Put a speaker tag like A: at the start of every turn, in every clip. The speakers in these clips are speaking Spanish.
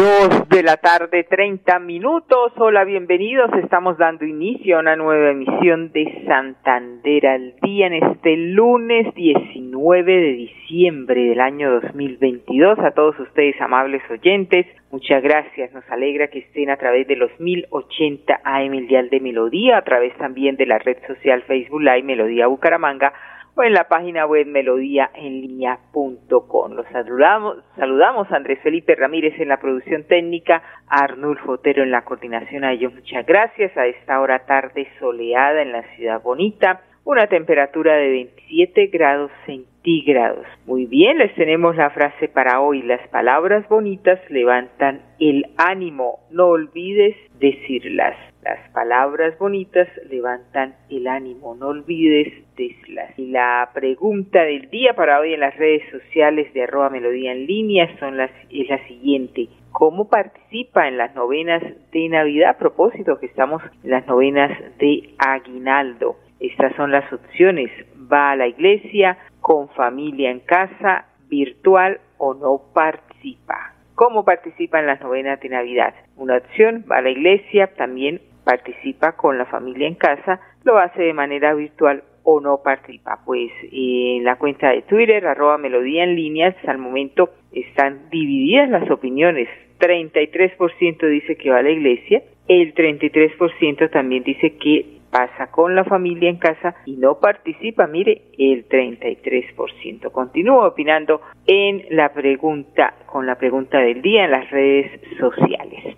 A: Dos de la tarde, 30 minutos. Hola, bienvenidos. Estamos dando inicio a una nueva emisión de Santander al día en este lunes 19 de diciembre del año 2022. A todos ustedes, amables oyentes, muchas gracias. Nos alegra que estén a través de los 1080 AM el Dial de Melodía, a través también de la red social Facebook Live Melodía Bucaramanga o en la página web melodíaenlínea.com. Los saludamos, saludamos a Andrés Felipe Ramírez en la producción técnica, a Arnulfo Otero en la coordinación. A ellos muchas gracias. A esta hora tarde soleada en la ciudad bonita, una temperatura de 27 grados centígrados. Muy bien, les tenemos la frase para hoy. Las palabras bonitas levantan el ánimo. No olvides decirlas. Las palabras bonitas levantan el ánimo, no olvides decirlas. Y la pregunta del día para hoy en las redes sociales de arroba melodía en línea son las, es la siguiente. ¿Cómo participa en las novenas de Navidad? A propósito que estamos en las novenas de Aguinaldo. Estas son las opciones. Va a la iglesia, con familia en casa, virtual o no participa. ¿Cómo participa en las novenas de Navidad? Una opción, va a la iglesia, también participa con la familia en casa, lo hace de manera virtual o no participa. Pues en la cuenta de Twitter, arroba melodía en línea, hasta el momento están divididas las opiniones. 33% dice que va a la iglesia, el 33% también dice que pasa con la familia en casa y no participa, mire, el 33%. Continúo opinando en la pregunta, con la pregunta del día en las redes sociales.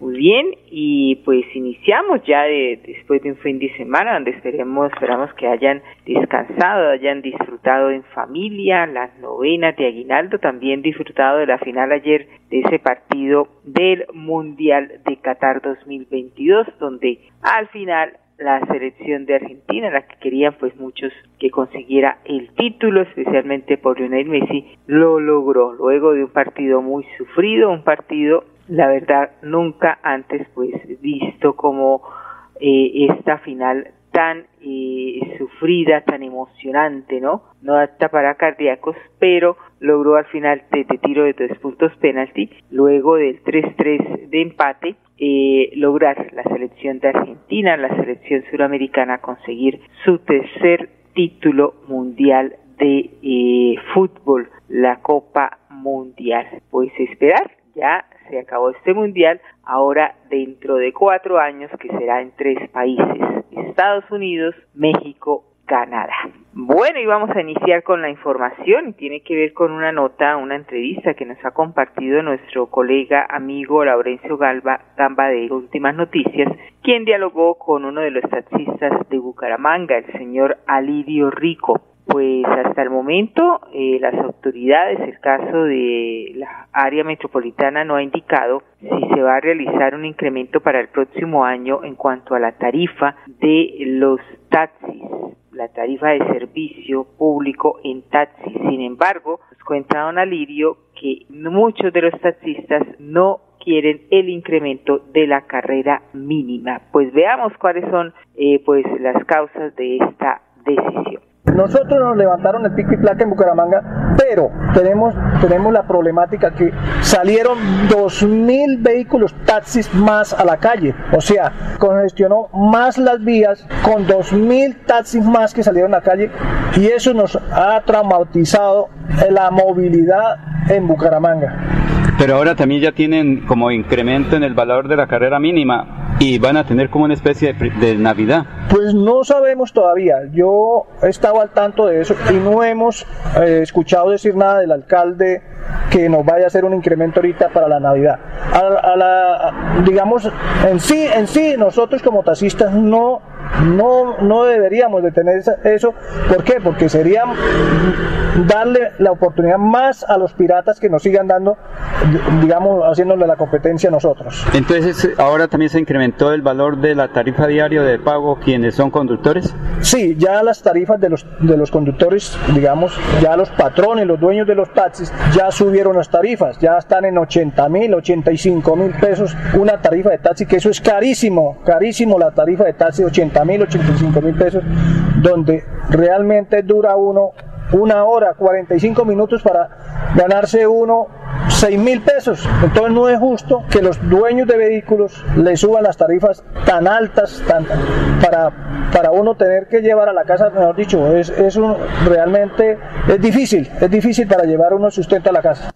A: Muy bien, y pues iniciamos ya de, después de un fin de semana donde esperemos, esperamos que hayan descansado, hayan disfrutado en familia, las novenas de Aguinaldo, también disfrutado de la final ayer de ese partido del Mundial de Qatar 2022, donde al final la selección de Argentina, la que querían pues muchos que consiguiera el título, especialmente por Lionel Messi, lo logró. Luego de un partido muy sufrido, un partido, la verdad, nunca antes pues visto como eh, esta final tan eh, sufrida, tan emocionante, ¿no? No apta para cardíacos, pero logró al final de, tiro de tres puntos penalti, luego del 3-3 de empate, eh, lograr la selección de Argentina, la selección suramericana, conseguir su tercer título mundial de eh, fútbol, la Copa Mundial. Pues esperar, ya se acabó este mundial, ahora dentro de cuatro años que será en tres países, Estados Unidos, México, Canadá. Bueno, y vamos a iniciar con la información tiene que ver con una nota, una entrevista que nos ha compartido nuestro colega amigo Laurencio Galva, Gamba de Últimas Noticias, quien dialogó con uno de los taxistas de Bucaramanga, el señor Alidio Rico. Pues hasta el momento eh, las autoridades, el caso de la área metropolitana no ha indicado si se va a realizar un incremento para el próximo año en cuanto a la tarifa de los taxis, la tarifa de servicio público en taxis. Sin embargo, nos cuenta don Alirio que muchos de los taxistas no quieren el incremento de la carrera mínima. Pues veamos cuáles son eh, pues las causas de esta decisión.
B: Nosotros nos levantaron el pico y placa en Bucaramanga, pero tenemos, tenemos la problemática que salieron 2.000 vehículos taxis más a la calle. O sea, congestionó más las vías con 2.000 taxis más que salieron a la calle y eso nos ha traumatizado la movilidad en Bucaramanga.
C: Pero ahora también ya tienen como incremento en el valor de la carrera mínima y van a tener como una especie de, Navidad.
B: Pues no sabemos todavía. Yo he estado al tanto de eso y no hemos eh, escuchado decir nada del alcalde que nos vaya a hacer un incremento ahorita para la Navidad. A, la, digamos, en sí, en sí, nosotros como taxistas no, no, no deberíamos de tener eso. ¿Por qué? Porque sería darle la oportunidad más a los piratas que nos sigan dando, digamos, haciéndole la competencia a nosotros.
C: Entonces, ahora también se incrementó el valor de la tarifa diaria de pago quienes son conductores.
B: Sí, ya las tarifas de los, de los conductores, digamos, ya los patrones, los dueños de los taxis, ya subieron las tarifas, ya están en 80 mil, 85 mil pesos una tarifa de taxi, que eso es carísimo, carísimo la tarifa de taxi, 80 mil, 85 mil pesos, donde realmente dura uno una hora, 45 minutos para ganarse uno 6 mil pesos. Entonces no es justo que los dueños de vehículos le suban las tarifas tan altas tan, para, para uno tener que llevar a la casa, mejor dicho, es, es un, realmente es difícil, es difícil para llevar uno sustento a la casa.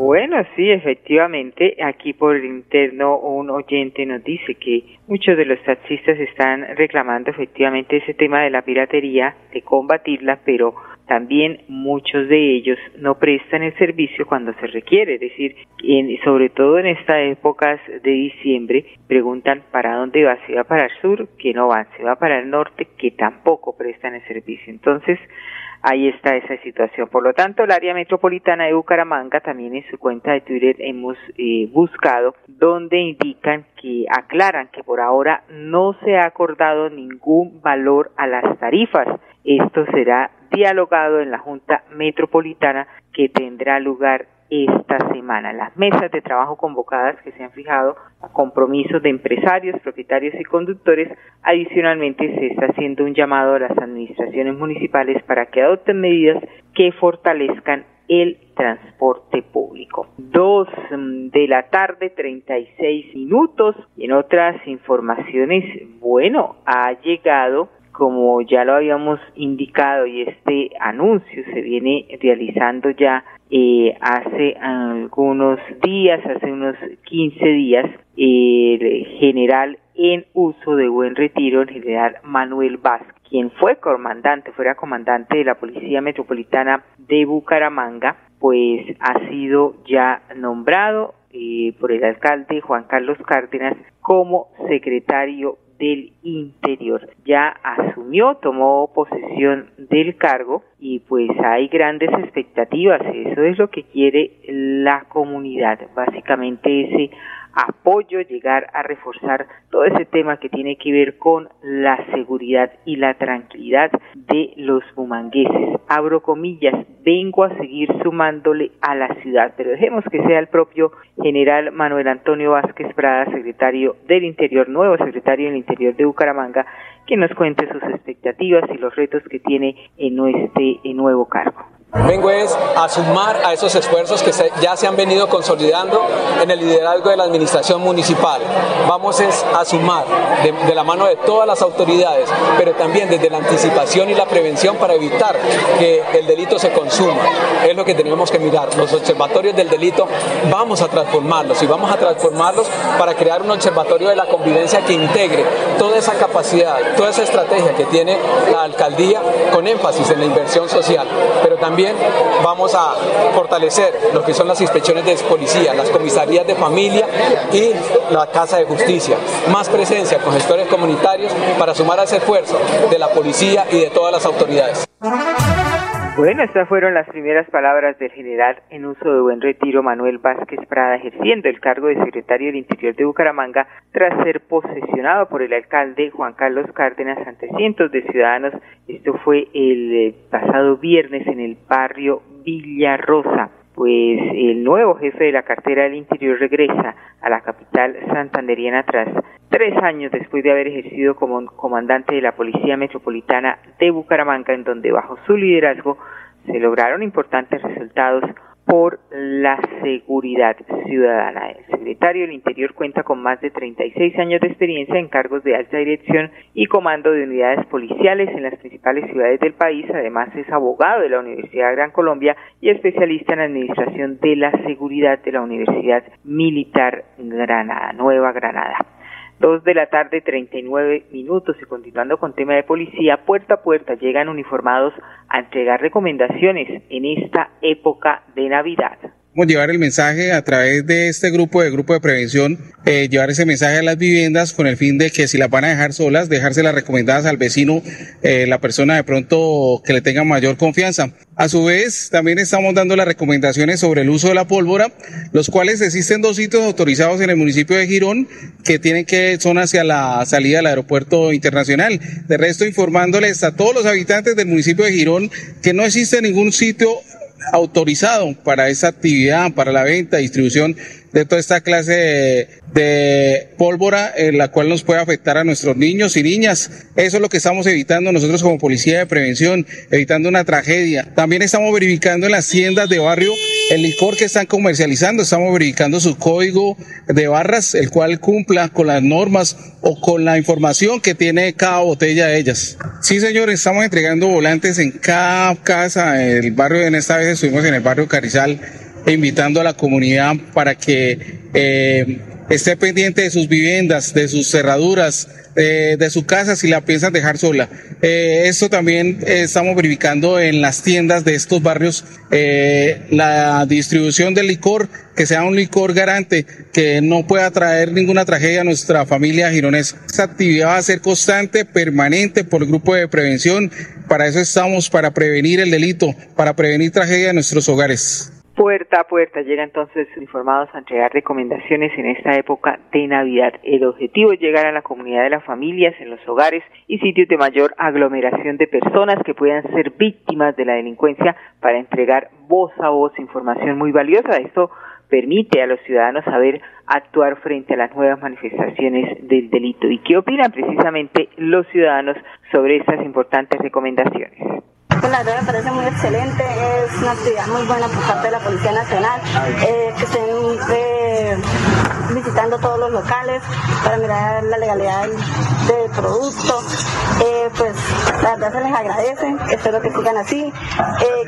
A: Bueno, sí, efectivamente, aquí por el interno un oyente nos dice que muchos de los taxistas están reclamando efectivamente ese tema de la piratería, de combatirla, pero también muchos de ellos no prestan el servicio cuando se requiere, es decir, sobre todo en estas épocas de diciembre, preguntan para dónde va, si va para el sur, que no van, si va para el norte, que tampoco prestan el servicio. Entonces, ahí está esa situación. Por lo tanto, el área metropolitana de Bucaramanga también en su cuenta de Twitter hemos eh, buscado donde indican que aclaran que por ahora no se ha acordado ningún valor a las tarifas. Esto será dialogado en la Junta Metropolitana que tendrá lugar esta semana. Las mesas de trabajo convocadas que se han fijado a compromisos de empresarios, propietarios y conductores. Adicionalmente, se está haciendo un llamado a las administraciones municipales para que adopten medidas que fortalezcan el transporte público. Dos mm, de la tarde, 36 minutos. En otras informaciones, bueno, ha llegado como ya lo habíamos indicado y este anuncio se viene realizando ya eh, hace algunos días, hace unos 15 días, el general en uso de buen retiro, el general Manuel Vázquez, quien fue comandante, fuera comandante de la Policía Metropolitana de Bucaramanga, pues ha sido ya nombrado eh, por el alcalde Juan Carlos Cárdenas como secretario del Interior. Ya asumió, tomó posesión del cargo y pues hay grandes expectativas. Eso es lo que quiere la comunidad. Básicamente ese apoyo, llegar a reforzar todo ese tema que tiene que ver con la seguridad y la tranquilidad de los bumangueses. Abro comillas, vengo a seguir sumándole a la ciudad, pero dejemos que sea el propio general Manuel Antonio Vázquez Prada, secretario del Interior, nuevo secretario del Interior de Bucaramanga, que nos cuente sus expectativas y los retos que tiene en este nuevo cargo.
D: Vengo es a sumar a esos esfuerzos que ya se han venido consolidando en el liderazgo de la administración municipal. Vamos es a sumar de, la mano de todas las autoridades, pero también desde la anticipación y la prevención para evitar que el delito se consuma. Es lo que tenemos que mirar. Los observatorios del delito vamos a transformarlos y vamos a transformarlos para crear un observatorio de la convivencia que integre toda esa capacidad, toda esa estrategia que tiene la alcaldía con énfasis en la inversión social, pero también vamos a fortalecer lo que son las inspecciones de policía, las comisarías de familia y la Casa de Justicia. Más presencia con gestores comunitarios para sumar a ese esfuerzo de la policía y de todas las autoridades.
A: Bueno, estas fueron las primeras palabras del general en uso de buen retiro Manuel Vázquez Prada, ejerciendo el cargo de secretario del Interior de Bucaramanga tras ser posesionado por el alcalde Juan Carlos Cárdenas ante cientos de ciudadanos. Esto fue el eh, pasado viernes en el barrio Villarrosa pues el nuevo jefe de la cartera del Interior regresa a la capital santanderiana tras tres años después de haber ejercido como comandante de la Policía Metropolitana de Bucaramanga, en donde bajo su liderazgo se lograron importantes resultados por la seguridad ciudadana. El secretario del Interior cuenta con más de 36 años de experiencia en cargos de alta dirección y comando de unidades policiales en las principales ciudades del país. Además es abogado de la Universidad de Gran Colombia y especialista en administración de la seguridad de la Universidad Militar Granada, Nueva Granada. Dos de la tarde, 39 minutos y continuando con tema de policía, puerta a puerta llegan uniformados a entregar recomendaciones en esta época de Navidad.
E: Llevar el mensaje a través de este grupo de grupo de prevención, eh, llevar ese mensaje a las viviendas con el fin de que si las van a dejar solas, dejárselas recomendadas al vecino, eh, la persona de pronto que le tenga mayor confianza. A su vez, también estamos dando las recomendaciones sobre el uso de la pólvora, los cuales existen dos sitios autorizados en el municipio de Girón que tienen que son hacia la salida del aeropuerto internacional. De resto, informándoles a todos los habitantes del municipio de Girón que no existe ningún sitio autorizado para esa actividad, para la venta, distribución de toda esta clase de, pólvora en la cual nos puede afectar a nuestros niños y niñas. Eso es lo que estamos evitando nosotros como policía de prevención, evitando una tragedia. También estamos verificando en las tiendas de barrio el licor que están comercializando, estamos verificando su código de barras, el cual cumpla con las normas o con la información que tiene cada botella de ellas. Sí, señores, estamos entregando volantes en cada casa. El barrio, en esta vez estuvimos en el barrio Carrizal invitando a la comunidad para que eh, esté pendiente de sus viviendas, de sus cerraduras, eh, de su casa si la piensan dejar sola. Eh, esto también estamos verificando en las tiendas de estos barrios la distribución del licor, que sea un licor garante, que no pueda traer ninguna tragedia a nuestra familia gironesa. Esta actividad va a ser constante, permanente por el grupo de prevención. Para eso estamos, para prevenir el delito, para prevenir tragedia en nuestros hogares.
A: Puerta a puerta llega entonces informados a entregar recomendaciones en esta época de Navidad. El objetivo es llegar a la comunidad de las familias, en los hogares y sitios de mayor aglomeración de personas que puedan ser víctimas de la delincuencia para entregar voz a voz información muy valiosa. Esto permite a los ciudadanos saber actuar frente a las nuevas manifestaciones del delito. ¿Y qué opinan precisamente los ciudadanos sobre estas importantes recomendaciones?
F: Pues la verdad me parece muy excelente, es una actividad muy buena por parte de la Policía Nacional, eh, que estén eh, visitando todos los locales para mirar la legalidad del, producto. Eh, pues la verdad se les agradece, espero que sigan así,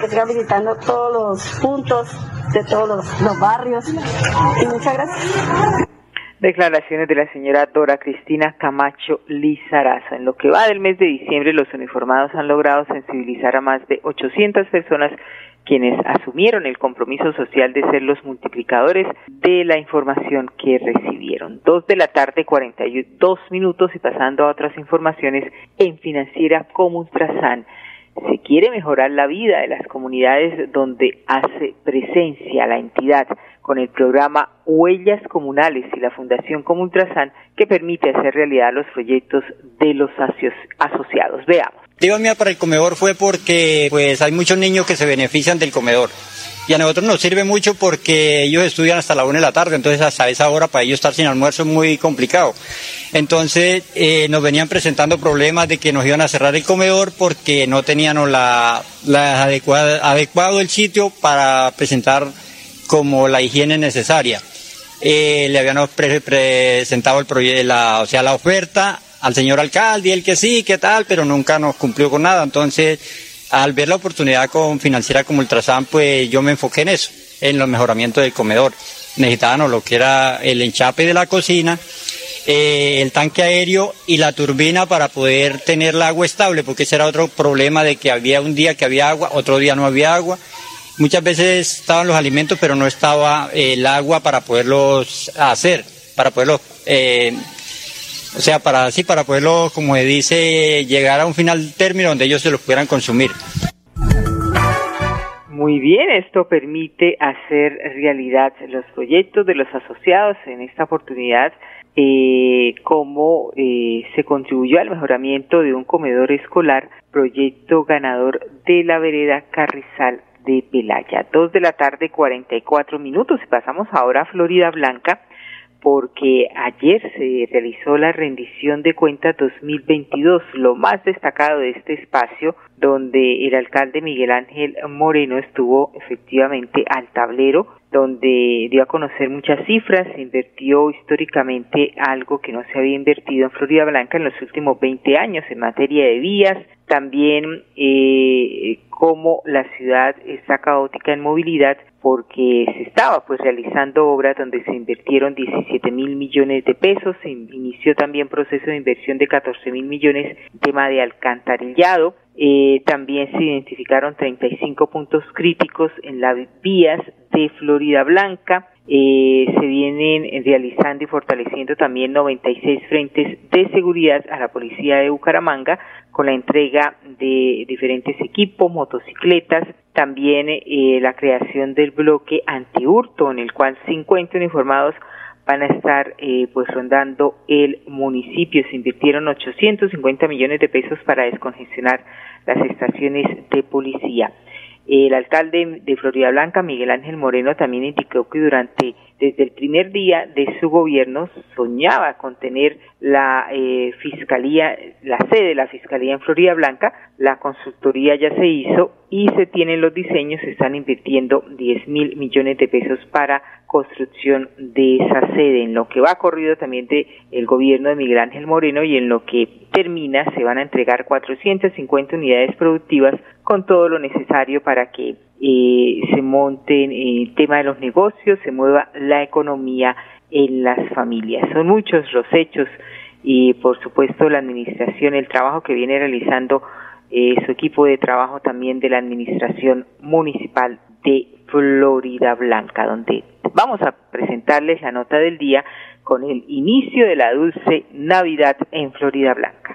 F: que sigan visitando todos los puntos de todos los, los barrios y muchas gracias.
A: Declaraciones de la señora Dora Cristina Camacho Lizarazo. En lo que va del mes de diciembre, los uniformados han logrado sensibilizar a más de 800 personas quienes asumieron el compromiso social de ser los multiplicadores de la información que recibieron. Dos de la tarde, 42 minutos y pasando a otras informaciones en Financiera como Ultrasan. Se quiere mejorar la vida de las comunidades donde hace presencia la entidad con el programa Huellas Comunales y la Fundación Comultrasan que permite hacer realidad los proyectos de los asociados. Veamos.
G: Digo mía para el comedor fue porque pues hay muchos niños que se benefician del comedor. Y a nosotros nos sirve mucho porque ellos estudian hasta la una de la tarde, entonces hasta esa hora para ellos estar sin almuerzo es muy complicado. Entonces eh, nos venían presentando problemas de que nos iban a cerrar el comedor porque no tenían la, la adecuada, adecuado el sitio para presentar como la higiene necesaria. Eh, le habíamos presentado el la, o sea, la oferta al señor alcalde, él que sí, que tal, pero nunca nos cumplió con nada. Entonces, al ver la oportunidad con financiera como Ultrasan, pues yo me enfoqué en eso, en los mejoramientos del comedor. Necesitábamos lo que era el enchape de la cocina, eh, el tanque aéreo y la turbina para poder tener el agua estable, porque ese era otro problema de que había un día que había agua, otro día no había agua Muchas veces estaban los alimentos, pero no estaba el agua para poderlos hacer, para poderlos, eh, o sea, para así, para poderlos, como se dice, llegar a un final término donde ellos se los pudieran consumir.
A: Muy bien, esto permite hacer realidad los proyectos de los asociados en esta oportunidad, eh, como eh, se contribuyó al mejoramiento de un comedor escolar, proyecto ganador de la vereda Carrizal de Pelaya. Dos de la tarde, 44 minutos. Pasamos ahora a Florida Blanca porque ayer se realizó la rendición de cuentas 2022, lo más destacado de este espacio, donde el alcalde Miguel Ángel Moreno estuvo efectivamente al tablero, donde dio a conocer muchas cifras, invirtió históricamente algo que no se había invertido en Florida Blanca en los últimos 20 años en materia de vías, también eh, cómo la ciudad está caótica en movilidad porque se estaba pues realizando obras donde se invirtieron 17 mil millones de pesos, se inició también proceso de inversión de 14 mil millones, tema de alcantarillado, Eh, también se identificaron 35 puntos críticos en las vías de Florida Blanca. Eh, se vienen realizando y fortaleciendo también 96 frentes de seguridad a la policía de Bucaramanga con la entrega de diferentes equipos, motocicletas, también eh, la creación del bloque antihurto en el cual 50 uniformados van a estar eh, pues rondando el municipio. Se invirtieron 850 millones de pesos para descongestionar las estaciones de policía. El alcalde de Florida Blanca, Miguel Ángel Moreno, también indicó que durante desde el primer día de su gobierno soñaba con tener la eh, fiscalía, la sede de la fiscalía en Florida Blanca. La consultoría ya se hizo y se tienen los diseños, se están invirtiendo 10 mil millones de pesos para construcción de esa sede. En lo que va corrido también de el gobierno de Miguel Ángel Moreno y en lo que termina se van a entregar 450 unidades productivas con todo lo necesario para que eh, se monten el tema de los negocios, se mueva la economía en las familias. Son muchos los hechos y por supuesto la administración, el trabajo que viene realizando eh, su equipo de trabajo también de la administración municipal de Florida Blanca, donde vamos a presentarles la nota del día con el inicio de la dulce Navidad en Florida Blanca.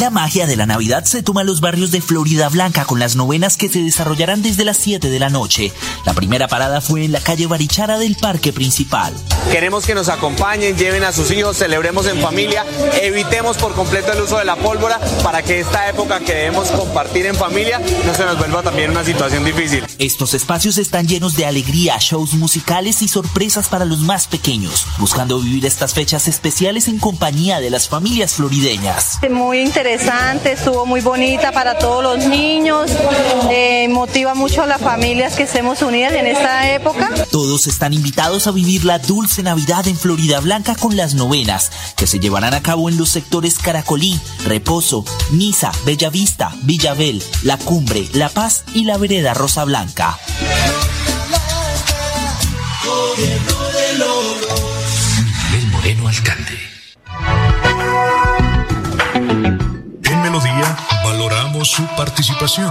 H: La magia de la Navidad se toma en los barrios de Florida Blanca con las novenas que se desarrollarán desde las 7 de la noche. La primera parada fue en la calle Barichara del parque principal.
I: Queremos que nos acompañen, lleven a sus hijos, celebremos en familia, evitemos por completo el uso de la pólvora para que esta época que debemos compartir en familia no se nos vuelva también una situación difícil.
H: Estos espacios están llenos de alegría, shows musicales y sorpresas para los más pequeños, buscando vivir estas fechas especiales en compañía de las familias florideñas.
J: Muy interesante interesante, estuvo muy bonita para todos los niños, eh, motiva mucho a las familias que estemos unidas en esta época.
H: Todos están invitados a vivir la dulce Navidad en Florida Blanca con las novenas, que se llevarán a cabo en los sectores Caracolí, Reposo, Niza, Bellavista, Villabel, La Cumbre, La Paz y la Vereda Rosa Blanca.
K: Miguel Moreno, alcalde.
L: Melodía valoramos su participación.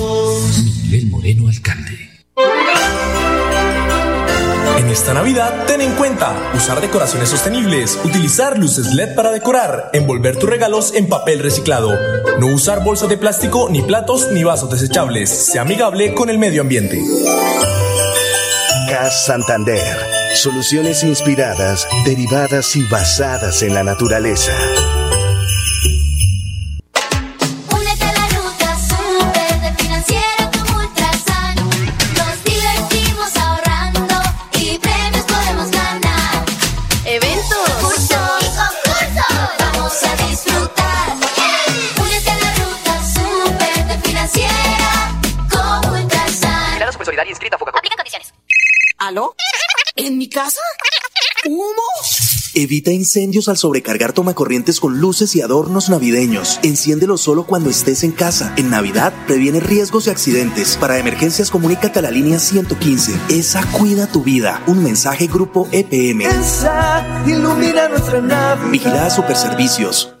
M: Esta Navidad, ten en cuenta usar decoraciones sostenibles, utilizar luces LED para decorar, envolver tus regalos en papel reciclado, no usar bolsas de plástico, ni platos, ni vasos desechables. Sea amigable con el medio ambiente.
N: CAS Santander. Soluciones inspiradas, derivadas y basadas en la naturaleza.
O: Evita incendios al sobrecargar tomacorrientes con luces y adornos navideños. Enciéndelo solo cuando estés en casa. En Navidad previene riesgos y accidentes. Para emergencias comunícate a la línea 115. Esa cuida tu vida. Un mensaje grupo EPM.
P: Esa ilumina nuestra Navidad.
O: Vigilada Superservicios.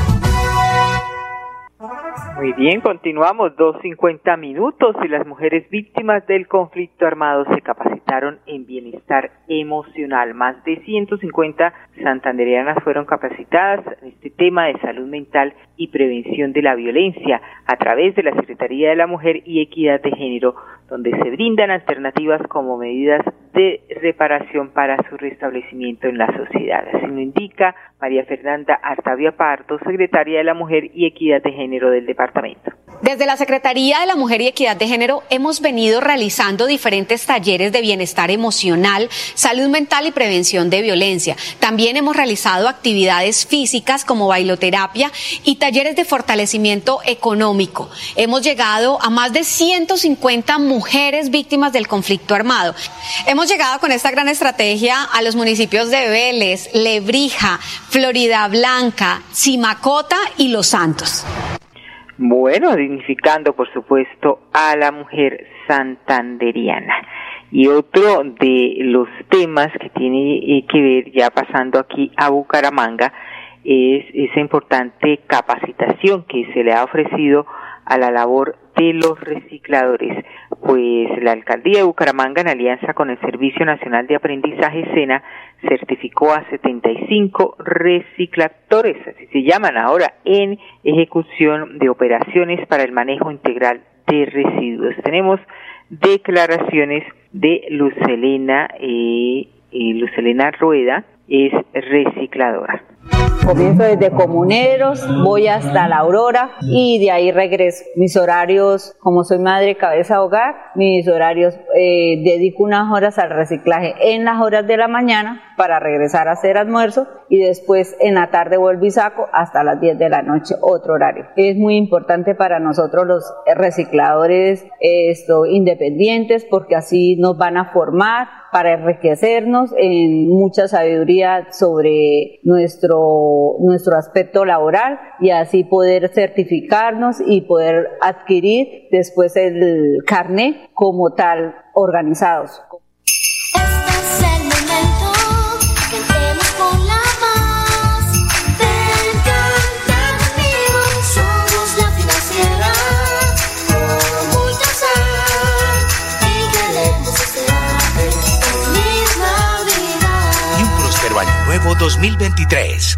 A: Muy bien, continuamos 2.50 minutos y las mujeres víctimas del conflicto armado se capacitaron en bienestar emocional. Más de 150 santanderianas fueron capacitadas en este tema de salud mental y prevención de la violencia a través de la Secretaría de la Mujer y Equidad de Género, donde se brindan alternativas como medidas de reparación para su restablecimiento en la sociedad. Así lo indica María Fernanda Artavia Parto, secretaria de la Mujer y Equidad de Género del departamento.
Q: Desde la Secretaría de la Mujer y Equidad de Género hemos venido realizando diferentes talleres de bienestar emocional, salud mental y prevención de violencia. También hemos realizado actividades físicas como bailoterapia y talleres de fortalecimiento económico. Hemos llegado a más de 150 mujeres víctimas del conflicto armado. Hemos llegado con esta gran estrategia a los municipios de Vélez, Lebrija, Florida Blanca, Simacota y Los Santos.
A: Bueno, dignificando, por supuesto, a la mujer santanderiana. Y otro de los temas que tiene eh, que ver, ya pasando aquí a Bucaramanga, es esa importante capacitación que se le ha ofrecido a la labor de los recicladores. Pues la alcaldía de Bucaramanga, en alianza con el Servicio Nacional de Aprendizaje SENA, certificó a 75 recicladores, así se llaman ahora, en ejecución de operaciones para el manejo integral de residuos. Tenemos declaraciones de Lucelena, eh, eh, Lucelena Rueda, es recicladora.
R: Comienzo desde Comuneros, voy hasta La Aurora y de ahí regreso. Mis horarios, como soy madre cabeza hogar, mis horarios eh, dedico unas horas al reciclaje en las horas de la mañana para regresar a hacer almuerzo y después en la tarde vuelvo y saco hasta las 10 de la noche, otro horario. Es muy importante para nosotros los recicladores esto, independientes porque así nos van a formar para enriquecernos en mucha sabiduría sobre nuestro, nuestro aspecto laboral y así poder certificarnos y poder adquirir después el carnet como tal organizados.
S: Este es el momento, cantemos con la más. Ven, canta conmigo, somos la financiera, con mucha sal, y queremos esperarte feliz Navidad.
K: Y un próspero año nuevo 2023.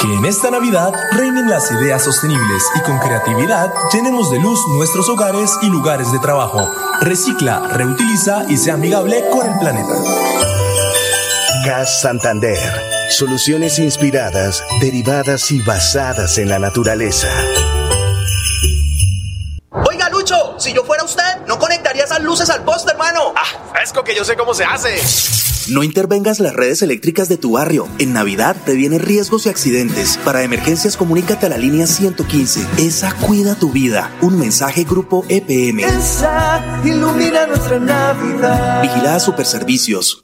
M: Que en esta Navidad reinen las ideas sostenibles y con creatividad llenemos de luz nuestros hogares y lugares de trabajo. Recicla, reutiliza y sea amigable con el planeta.
N: Gas Santander. Soluciones inspiradas, derivadas y basadas en la naturaleza.
T: Oiga, Lucho, si yo fuera usted, no conectaría esas luces al poste, hermano.
I: Ah, fresco que yo sé cómo se hace.
O: No intervengas las redes eléctricas de tu barrio. En Navidad previene riesgos y accidentes. Para emergencias, comunícate a la línea 115. Esa cuida tu vida. Un mensaje Grupo EPM.
P: Esa ilumina nuestra Navidad.
O: Vigilada Superservicios.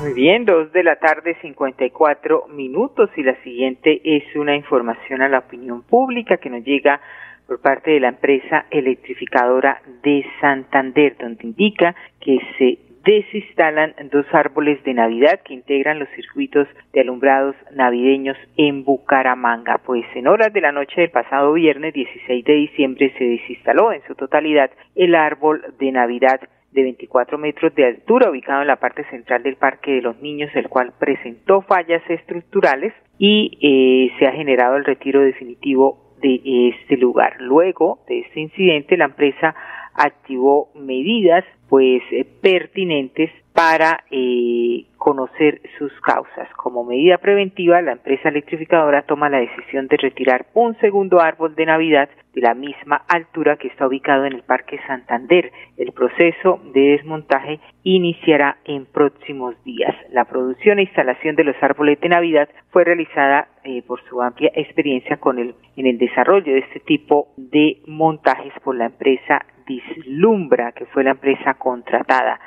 A: Muy bien, dos de la tarde, 54 minutos y la siguiente es una información a la opinión pública que nos llega por parte de la empresa electrificadora de Santander, donde indica que se desinstalan dos árboles de Navidad que integran los circuitos de alumbrados navideños en Bucaramanga. Pues en horas de la noche del pasado viernes 16 de diciembre se desinstaló en su totalidad el árbol de Navidad de 24 metros de altura ubicado en la parte central del Parque de los Niños, el cual presentó fallas estructurales y eh, se ha generado el retiro definitivo de este lugar. Luego de este incidente, la empresa activó medidas pues eh, pertinentes para eh, conocer sus causas. Como medida preventiva, la empresa electrificadora toma la decisión de retirar un segundo árbol de Navidad de la misma altura que está ubicado en el Parque Santander. El proceso de desmontaje iniciará en próximos días. La producción e instalación de los árboles de Navidad fue realizada eh, por su amplia experiencia con el, en el desarrollo de este tipo de montajes por la empresa Dislumbra, que fue la empresa contratada.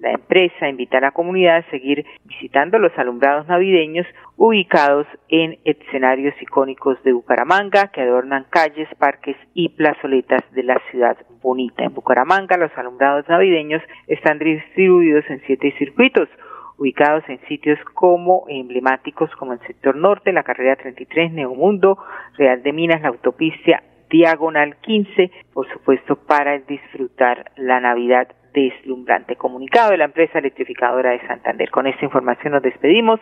A: La empresa invita a la comunidad a seguir visitando los alumbrados navideños ubicados en escenarios icónicos de Bucaramanga que adornan calles, parques y plazoletas de la ciudad bonita. En Bucaramanga los alumbrados navideños están distribuidos en siete circuitos ubicados en sitios como emblemáticos como el sector norte, la carrera 33, Neomundo, Real de Minas, la autopista Diagonal 15, por supuesto para disfrutar la Navidad deslumbrante. Comunicado de la empresa electrificadora de Santander. Con esta información nos despedimos.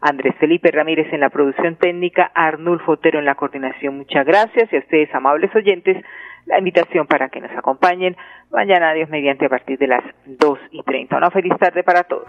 A: Andrés Felipe Ramírez en la producción técnica, Arnulfo Otero en la coordinación. Muchas gracias y a ustedes, amables oyentes, la invitación para que nos acompañen mañana, Dios mediante, a partir de las 2 y 30. Una feliz tarde para todos.